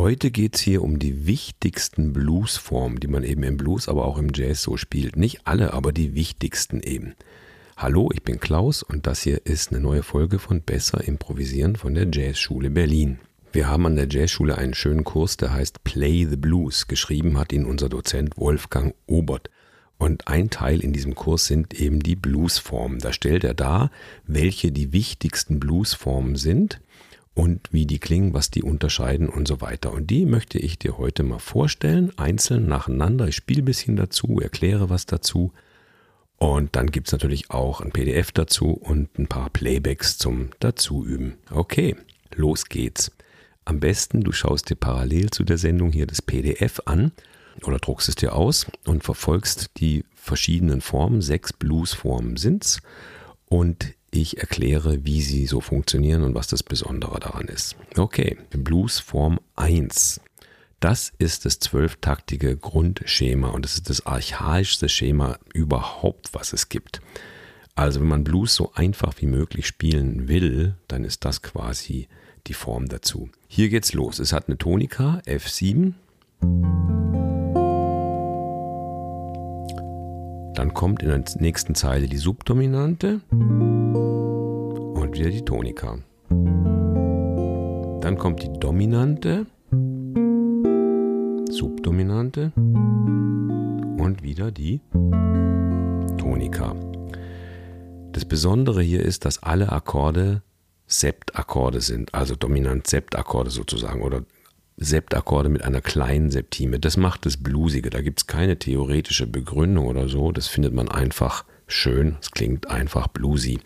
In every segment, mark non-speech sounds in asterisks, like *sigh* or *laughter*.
Heute geht es hier um die wichtigsten Bluesformen, die man eben im Blues, aber auch im Jazz so spielt. Nicht alle, aber die wichtigsten eben. Hallo, ich bin Klaus und das hier ist eine neue Folge von Besser Improvisieren von der Jazzschule Berlin. Wir haben an der Jazzschule einen schönen Kurs, der heißt Play the Blues. Geschrieben hat ihn unser Dozent Wolfgang Obert. Und ein Teil in diesem Kurs sind eben die Bluesformen. Da stellt er dar, welche die wichtigsten Bluesformen sind und wie die klingen, was die unterscheiden und so weiter. Und die möchte ich dir heute mal vorstellen, einzeln nacheinander. Ich spiele ein bisschen dazu, erkläre was dazu und dann gibt es natürlich auch ein PDF dazu und ein paar Playbacks zum Dazuüben. Okay, los geht's. Am besten, du schaust dir parallel zu der Sendung hier das PDF an oder druckst es dir aus und verfolgst die verschiedenen Formen. Sechs Bluesformen sind's. Und ich erkläre, wie sie so funktionieren und was das Besondere daran ist. Okay, Bluesform 1. Das ist das zwölftaktige Grundschema und das ist das archaischste Schema überhaupt, was es gibt. Also wenn man Blues so einfach wie möglich spielen will, dann ist das quasi die Form dazu. Hier geht's los. Es hat eine Tonika F7. Dann kommt in der nächsten Zeile die Subdominante wieder die Tonika. Dann kommt die Dominante Subdominante und wieder die Tonika. Das Besondere hier ist, dass alle Akkorde Septakkorde sind, also dominant-Septakkorde sozusagen oder Septakkorde mit einer kleinen Septime. Das macht das Bluesige. Da gibt es keine theoretische Begründung oder so. Das findet man einfach schön. Es klingt einfach bluesy.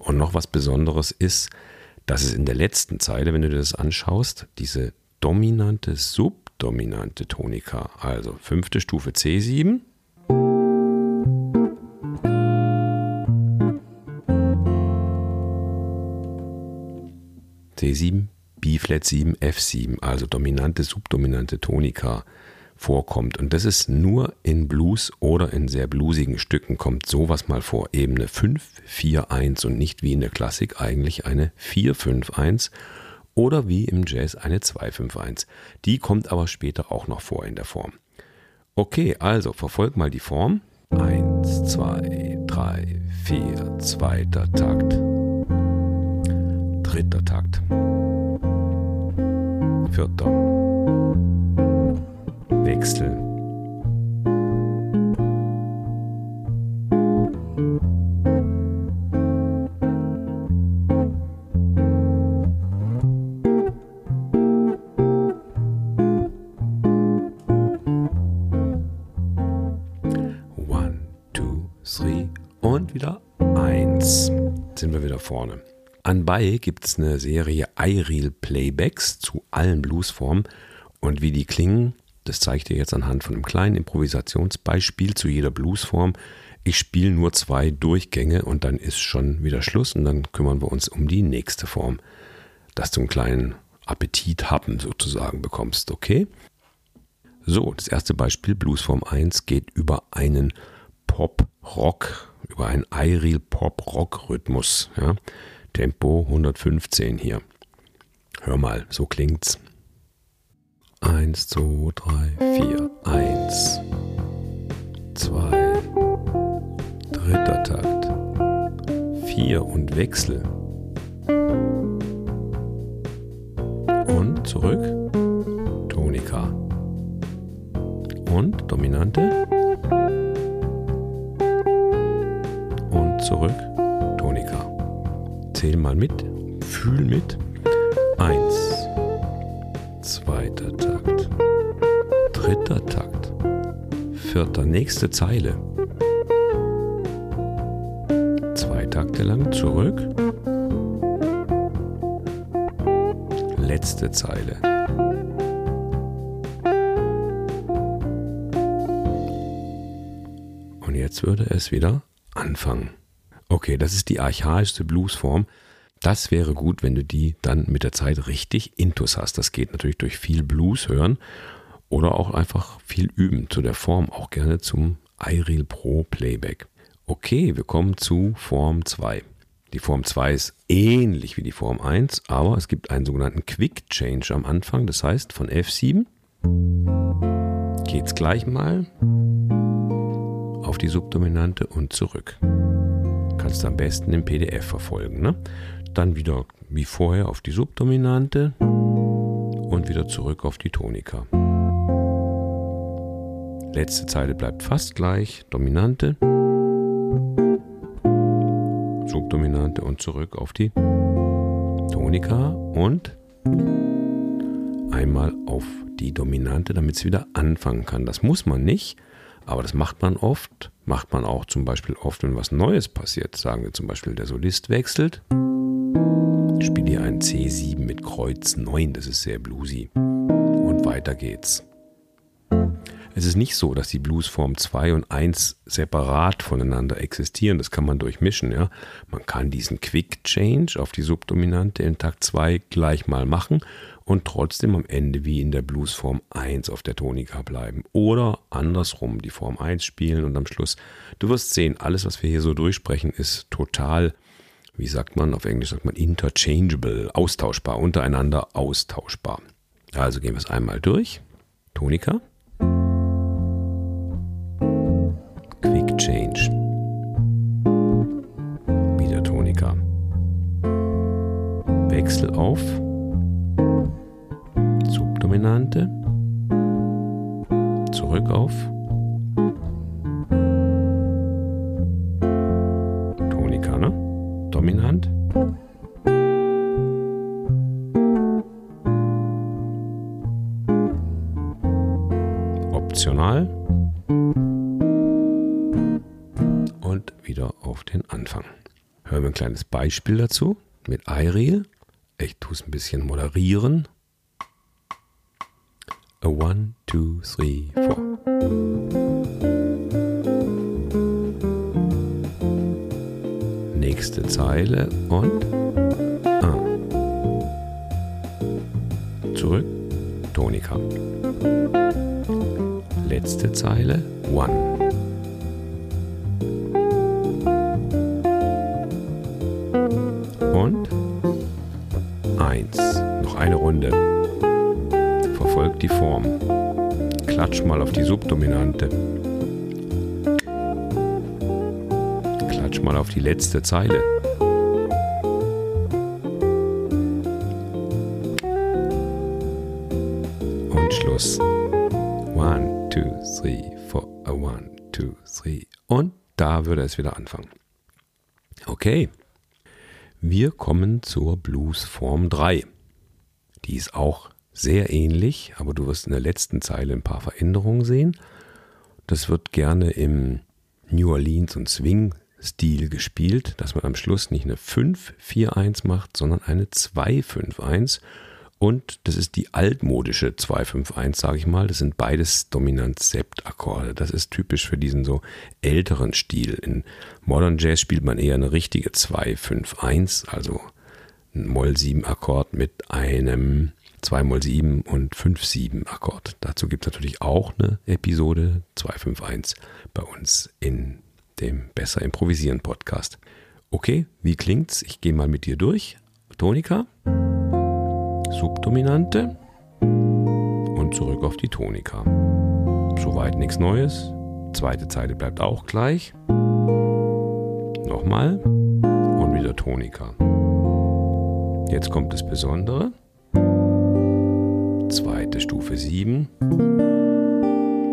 Und noch was Besonderes ist, dass es in der letzten Zeile, wenn du dir das anschaust, diese dominante Sub dominante Tonika. Also fünfte Stufe C7. C7, B-Flat 7, F7, also dominante, subdominante Tonika vorkommt. Und das ist nur in Blues oder in sehr bluesigen Stücken kommt sowas mal vor. Ebene 5, 4, 1 und nicht wie in der Klassik eigentlich eine 4, 5, 1 oder wie im Jazz eine 251. Die kommt aber später auch noch vor in der Form. Okay, also verfolg mal die Form. 1, 2, 3, 4, zweiter Takt. Dritter Takt. Vierter. Wechsel. und wieder eins. Sind wir wieder vorne. Anbei gibt es eine Serie iReal Playbacks zu allen Bluesformen und wie die klingen, das zeige ich dir jetzt anhand von einem kleinen Improvisationsbeispiel zu jeder Bluesform. Ich spiele nur zwei Durchgänge und dann ist schon wieder Schluss und dann kümmern wir uns um die nächste Form, dass du einen kleinen Appetit haben sozusagen bekommst, okay? So, das erste Beispiel, Bluesform 1, geht über einen Pop-Rock über einen iReal Pop-Rock-Rhythmus. Ja? Tempo 115 hier. Hör mal, so klingt's. 1, 2, 3, 4, 1, 2, dritter Takt, 4 und Wechsel. Und zurück, Tonika. Und Dominante. zurück, Tonika. Zähl mal mit, fühl mit. Eins, zweiter Takt, dritter Takt, vierter, nächste Zeile. Zwei Takte lang zurück. Letzte Zeile. Und jetzt würde es wieder anfangen. Okay, das ist die archaischste Bluesform. Das wäre gut, wenn du die dann mit der Zeit richtig intus hast. Das geht natürlich durch viel Blues hören oder auch einfach viel üben. Zu der Form auch gerne zum iReal Pro Playback. Okay, wir kommen zu Form 2. Die Form 2 ist ähnlich wie die Form 1, aber es gibt einen sogenannten Quick Change am Anfang. Das heißt, von F7 geht es gleich mal auf die Subdominante und zurück. Kannst du am besten im PDF verfolgen. Ne? Dann wieder wie vorher auf die Subdominante und wieder zurück auf die Tonika. Letzte Zeile bleibt fast gleich. Dominante, Subdominante und zurück auf die Tonika und einmal auf die Dominante, damit es wieder anfangen kann. Das muss man nicht, aber das macht man oft. Macht man auch zum Beispiel oft, wenn was Neues passiert. Sagen wir zum Beispiel, der Solist wechselt. Ich spiele hier ein C7 mit Kreuz 9, das ist sehr bluesy. Und weiter geht's. Es ist nicht so, dass die Bluesform 2 und 1 separat voneinander existieren. Das kann man durchmischen. Ja? Man kann diesen Quick Change auf die Subdominante in Takt 2 gleich mal machen und trotzdem am Ende wie in der Bluesform 1 auf der Tonika bleiben. Oder andersrum die Form 1 spielen und am Schluss. Du wirst sehen, alles, was wir hier so durchsprechen, ist total, wie sagt man, auf Englisch sagt man interchangeable, austauschbar, untereinander austauschbar. Also gehen wir es einmal durch. Tonika. Kleines Beispiel dazu mit iReal. Ich tue es ein bisschen moderieren. A one, two, three, four. Nächste Zeile und ah. zurück, Tonika. Letzte Zeile, one. Runde. Verfolgt die Form. Klatsch mal auf die Subdominante. Klatsch mal auf die letzte Zeile. Und Schluss. One, two, three, four. One, two, three. Und da würde es wieder anfangen. Okay. Wir kommen zur Bluesform 3. Die ist auch sehr ähnlich, aber du wirst in der letzten Zeile ein paar Veränderungen sehen. Das wird gerne im New Orleans und Swing-Stil gespielt, dass man am Schluss nicht eine 5-4-1 macht, sondern eine 2-5-1. Und das ist die altmodische 2-5-1, sage ich mal. Das sind beides Dominant-Sept-Akkorde. Das ist typisch für diesen so älteren Stil. In Modern Jazz spielt man eher eine richtige 2-5-1, also Moll-7-Akkord mit einem 2-Moll-7 und 5-7-Akkord. Dazu gibt es natürlich auch eine Episode 251 bei uns in dem Besser Improvisieren Podcast. Okay, wie klingt's? Ich gehe mal mit dir durch. Tonika, Subdominante und zurück auf die Tonika. Soweit nichts Neues. Zweite Zeile bleibt auch gleich. Nochmal und wieder Tonika. Jetzt kommt das Besondere. Zweite Stufe 7.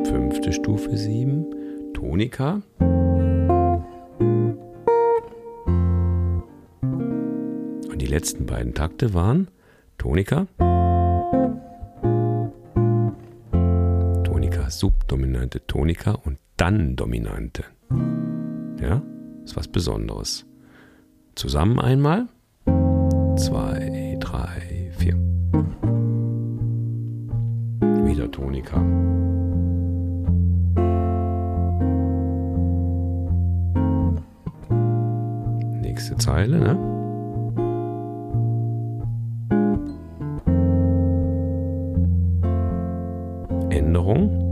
Fünfte Stufe 7. Tonika. Und die letzten beiden Takte waren Tonika. Tonika, Subdominante, Tonika und dann Dominante. Ja, ist was Besonderes. Zusammen einmal zwei, drei, vier. Wieder Tonika. Nächste Zeile, ne? Änderung.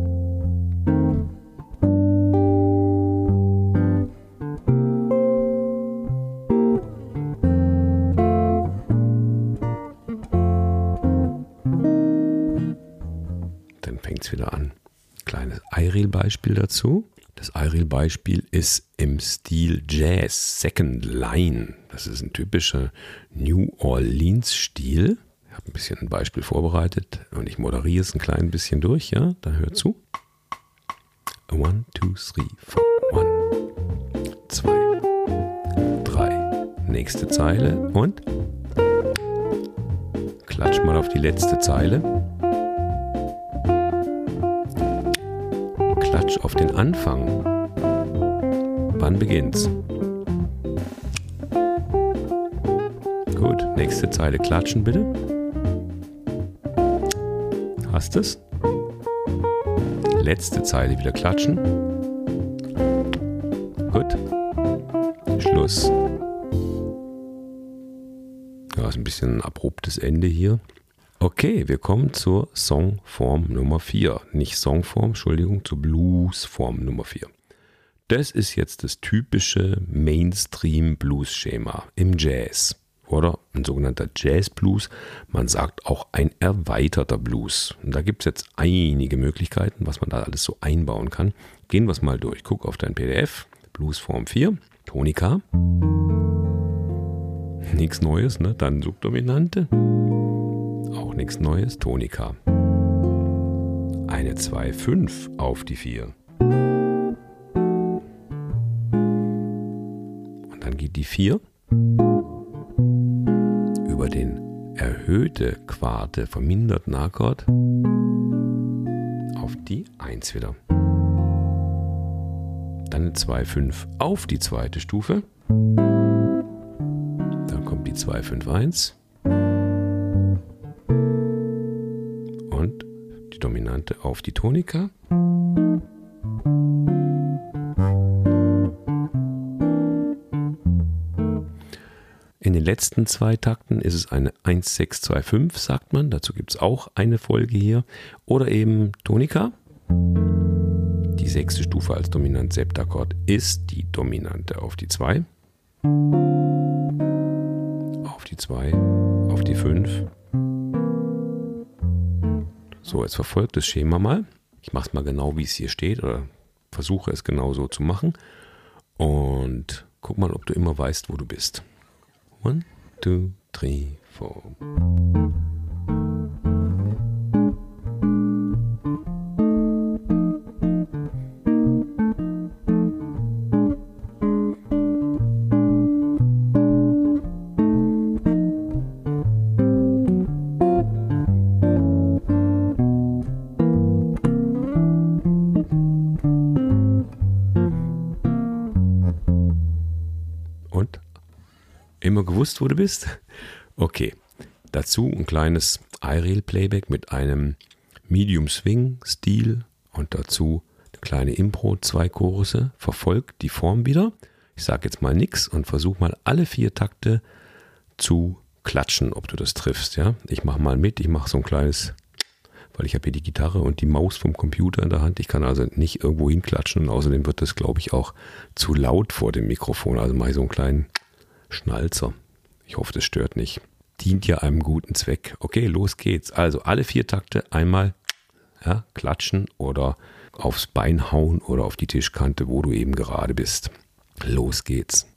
Eiril-Beispiel dazu. Das Eiril-Beispiel ist im Stil Jazz, Second Line. Das ist ein typischer New Orleans-Stil. Ich habe ein bisschen ein Beispiel vorbereitet und ich moderiere es ein klein bisschen durch, ja? Dann hört zu. One, two, three, four. One, zwei, drei. Nächste Zeile und klatsch mal auf die letzte Zeile. Klatsch auf den Anfang. Wann beginnt's? Gut, nächste Zeile klatschen bitte. Hast es? Letzte Zeile wieder klatschen. Gut. Schluss. Ja, ist ein bisschen ein abruptes Ende hier. Okay, wir kommen zur Songform Nummer 4. Nicht Songform, Entschuldigung, zur Bluesform Nummer 4. Das ist jetzt das typische Mainstream-Blues-Schema im Jazz oder ein sogenannter Jazz Blues. Man sagt auch ein erweiterter Blues. Und da gibt es jetzt einige Möglichkeiten, was man da alles so einbauen kann. Gehen wir es mal durch. Guck auf dein PDF. Bluesform 4, Tonika. Nichts Neues, ne? Dann Subdominante. Auch nichts Neues, Tonika. Eine 2, 5 auf die 4. Und dann geht die 4 über den erhöhte Quarte verminderten Akkord auf die 1 wieder. Dann eine 2, 5 auf die zweite Stufe. Dann kommt die 2, Dominante auf die Tonika. In den letzten zwei Takten ist es eine 1-6-2-5, sagt man. Dazu gibt es auch eine Folge hier. Oder eben Tonika. Die sechste Stufe als dominant Septakkord ist die Dominante auf die 2. Auf die 2, auf die 5. So, jetzt verfolgt das Schema mal. Ich mache es mal genau, wie es hier steht oder versuche es genau so zu machen. Und guck mal, ob du immer weißt, wo du bist. One, two, three, four. Immer gewusst, wo du bist? Okay. Dazu ein kleines iReal-Playback mit einem Medium Swing-Stil und dazu eine kleine Impro, zwei Chorusse. Verfolgt die Form wieder. Ich sage jetzt mal nichts und versuche mal alle vier Takte zu klatschen, ob du das triffst. Ja, ich mache mal mit. Ich mache so ein kleines, weil ich habe hier die Gitarre und die Maus vom Computer in der Hand. Ich kann also nicht irgendwo hinklatschen und außerdem wird das, glaube ich, auch zu laut vor dem Mikrofon. Also mache ich so einen kleinen Schnalzer. Ich hoffe, das stört nicht. Dient ja einem guten Zweck. Okay, los geht's. Also alle vier Takte einmal ja, klatschen oder aufs Bein hauen oder auf die Tischkante, wo du eben gerade bist. Los geht's.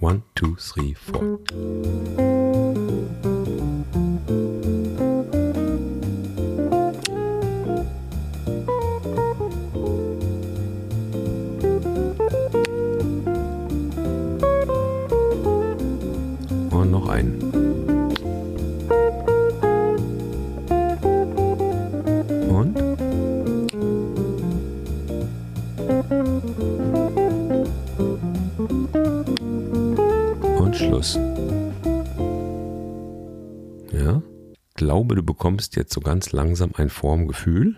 One, two, three, four. Bekommst jetzt so ganz langsam ein Formgefühl.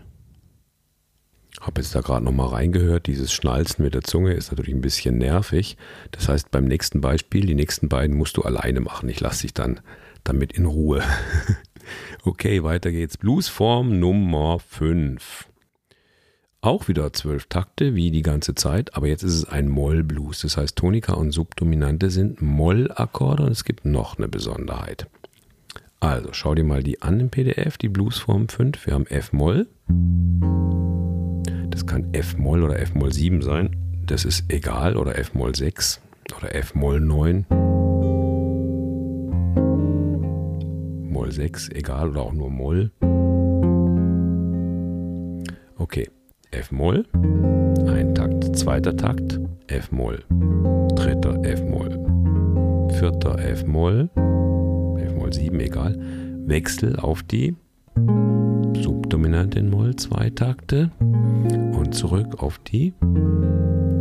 Habe jetzt da gerade nochmal reingehört. Dieses Schnalzen mit der Zunge ist natürlich ein bisschen nervig. Das heißt, beim nächsten Beispiel, die nächsten beiden musst du alleine machen. Ich lasse dich dann damit in Ruhe. *laughs* okay, weiter geht's. Bluesform Nummer 5. Auch wieder zwölf Takte, wie die ganze Zeit, aber jetzt ist es ein Moll-Blues. Das heißt, Tonika und Subdominante sind Moll-Akkorde und es gibt noch eine Besonderheit. Also schau dir mal die an im PDF, die Bluesform 5. Wir haben F-Moll. Das kann F-Moll oder F-Moll 7 sein. Das ist egal. Oder F-Moll 6 oder F-Moll 9. Moll 6, egal. Oder auch nur Moll. Okay. F-Moll. Ein Takt, zweiter Takt. F-Moll. Dritter F-Moll. Vierter F-Moll. F-Moll 7, egal. Wechsel auf die Subdominante in Moll, zwei Takte. Und zurück auf die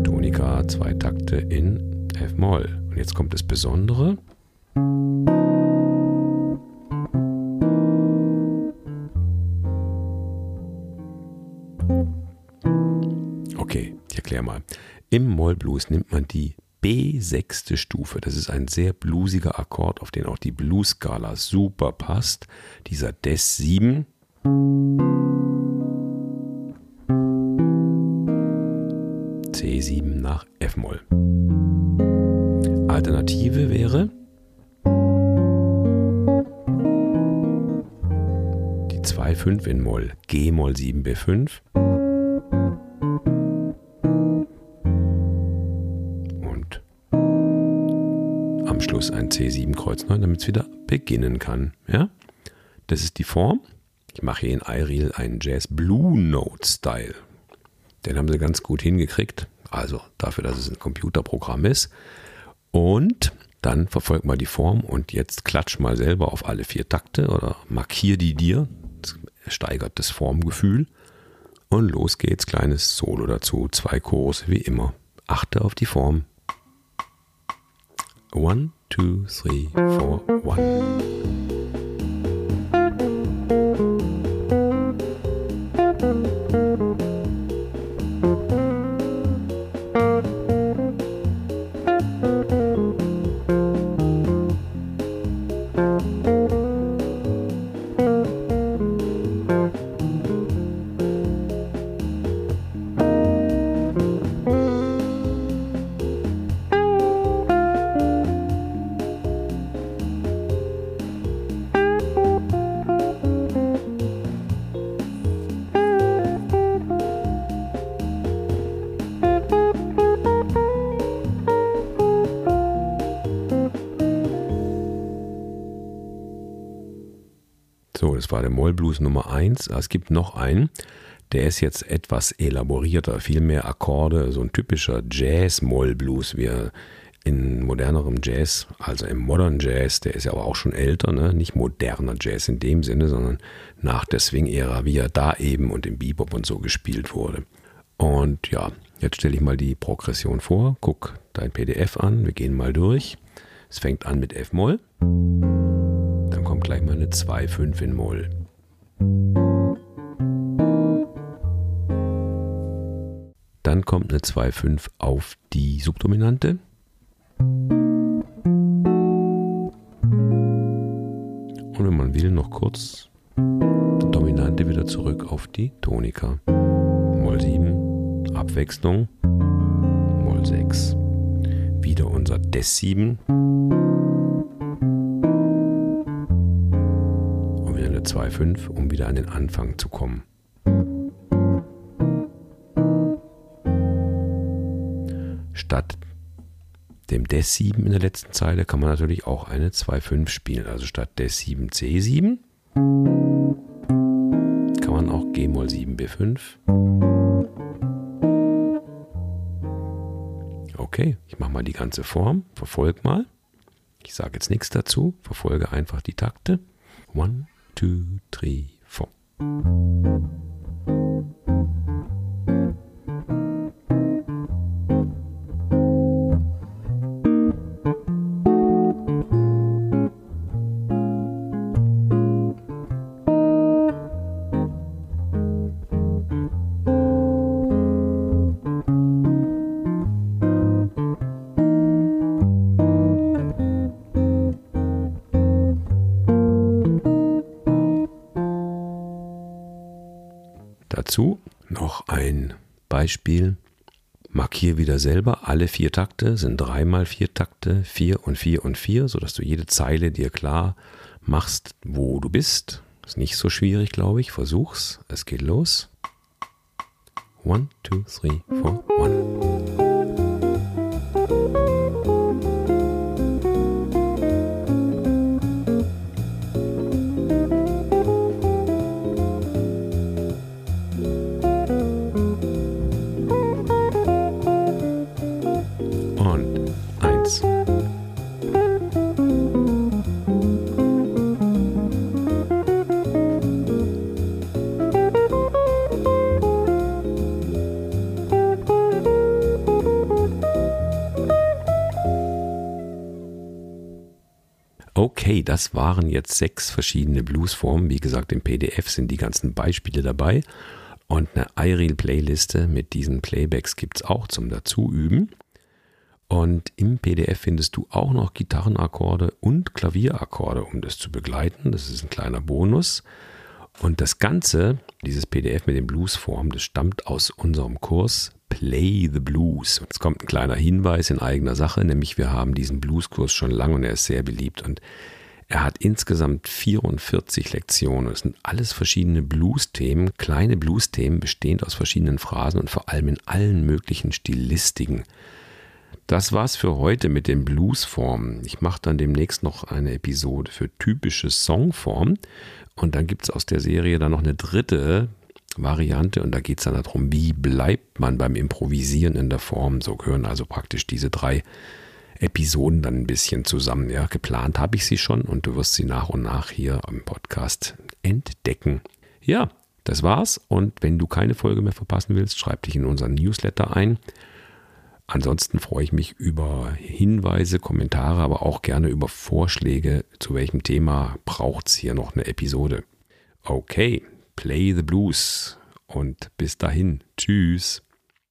Tonika, zwei Takte in F-Moll. Und jetzt kommt das Besondere. Okay, ich erkläre mal. Im Mollblues nimmt man die B-sechste Stufe. Das ist ein sehr bluesiger Akkord, auf den auch die Blues-Skala super passt. Dieser Des 7. C7 nach F-Moll. Alternative wäre die 2-5 in Moll, G-Moll 7 B5. Ein C7 Kreuz 9, damit es wieder beginnen kann. Ja? Das ist die Form. Ich mache hier in iReal einen Jazz Blue Note Style. Den haben sie ganz gut hingekriegt. Also dafür, dass es ein Computerprogramm ist. Und dann verfolg mal die Form und jetzt klatsch mal selber auf alle vier Takte oder markier die dir. Das steigert das Formgefühl. Und los geht's, kleines Solo dazu. Zwei Chorus wie immer. Achte auf die Form. One, two, three, four, one. War der Mollblues Nummer 1. Es gibt noch einen, der ist jetzt etwas elaborierter, viel mehr Akkorde, so ein typischer Jazz-Mollblues, wie er in modernerem Jazz, also im Modern Jazz, der ist ja aber auch schon älter, ne? nicht moderner Jazz in dem Sinne, sondern nach der Swing-Ära, wie er da eben und im Bebop und so gespielt wurde. Und ja, jetzt stelle ich mal die Progression vor, guck dein PDF an, wir gehen mal durch. Es fängt an mit F-Moll kommt gleich mal eine 2,5 in Moll. Dann kommt eine 2,5 auf die Subdominante. Und wenn man will, noch kurz die Dominante wieder zurück auf die Tonika. Moll 7, Abwechslung, Moll 6. Wieder unser Des 7. 2,5, um wieder an den Anfang zu kommen. Statt dem Des 7 in der letzten Zeile kann man natürlich auch eine 2,5 spielen. Also statt Des 7 C7 kann man auch G-Moll 7 B5. Okay, ich mache mal die ganze Form, verfolge mal. Ich sage jetzt nichts dazu, verfolge einfach die Takte. One, two, three, four. Beispiel. Markier wieder selber alle vier Takte, sind dreimal vier Takte, vier und vier und vier, sodass du jede Zeile dir klar machst, wo du bist. Ist nicht so schwierig, glaube ich. Versuch's. Es geht los. One, two, three, four, one. Das waren jetzt sechs verschiedene Bluesformen. Wie gesagt, im PDF sind die ganzen Beispiele dabei. Und eine iReal-Playliste mit diesen Playbacks gibt es auch zum Dazuüben. Und im PDF findest du auch noch Gitarrenakkorde und Klavierakkorde, um das zu begleiten. Das ist ein kleiner Bonus. Und das Ganze, dieses PDF mit den Bluesformen, das stammt aus unserem Kurs Play the Blues. Jetzt kommt ein kleiner Hinweis in eigener Sache, nämlich wir haben diesen Blueskurs schon lange und er ist sehr beliebt und er hat insgesamt 44 Lektionen. Es sind alles verschiedene Blues-Themen, kleine Blues-Themen bestehend aus verschiedenen Phrasen und vor allem in allen möglichen Stilistiken. Das war's für heute mit den Bluesformen. Ich mache dann demnächst noch eine Episode für typische Songformen und dann gibt es aus der Serie dann noch eine dritte, Variante und da geht es dann darum, wie bleibt man beim Improvisieren in der Form. So gehören also praktisch diese drei Episoden dann ein bisschen zusammen. Ja, geplant habe ich sie schon und du wirst sie nach und nach hier im Podcast entdecken. Ja, das war's und wenn du keine Folge mehr verpassen willst, schreib dich in unseren Newsletter ein. Ansonsten freue ich mich über Hinweise, Kommentare, aber auch gerne über Vorschläge, zu welchem Thema braucht es hier noch eine Episode. Okay, Play the Blues und bis dahin, tschüss.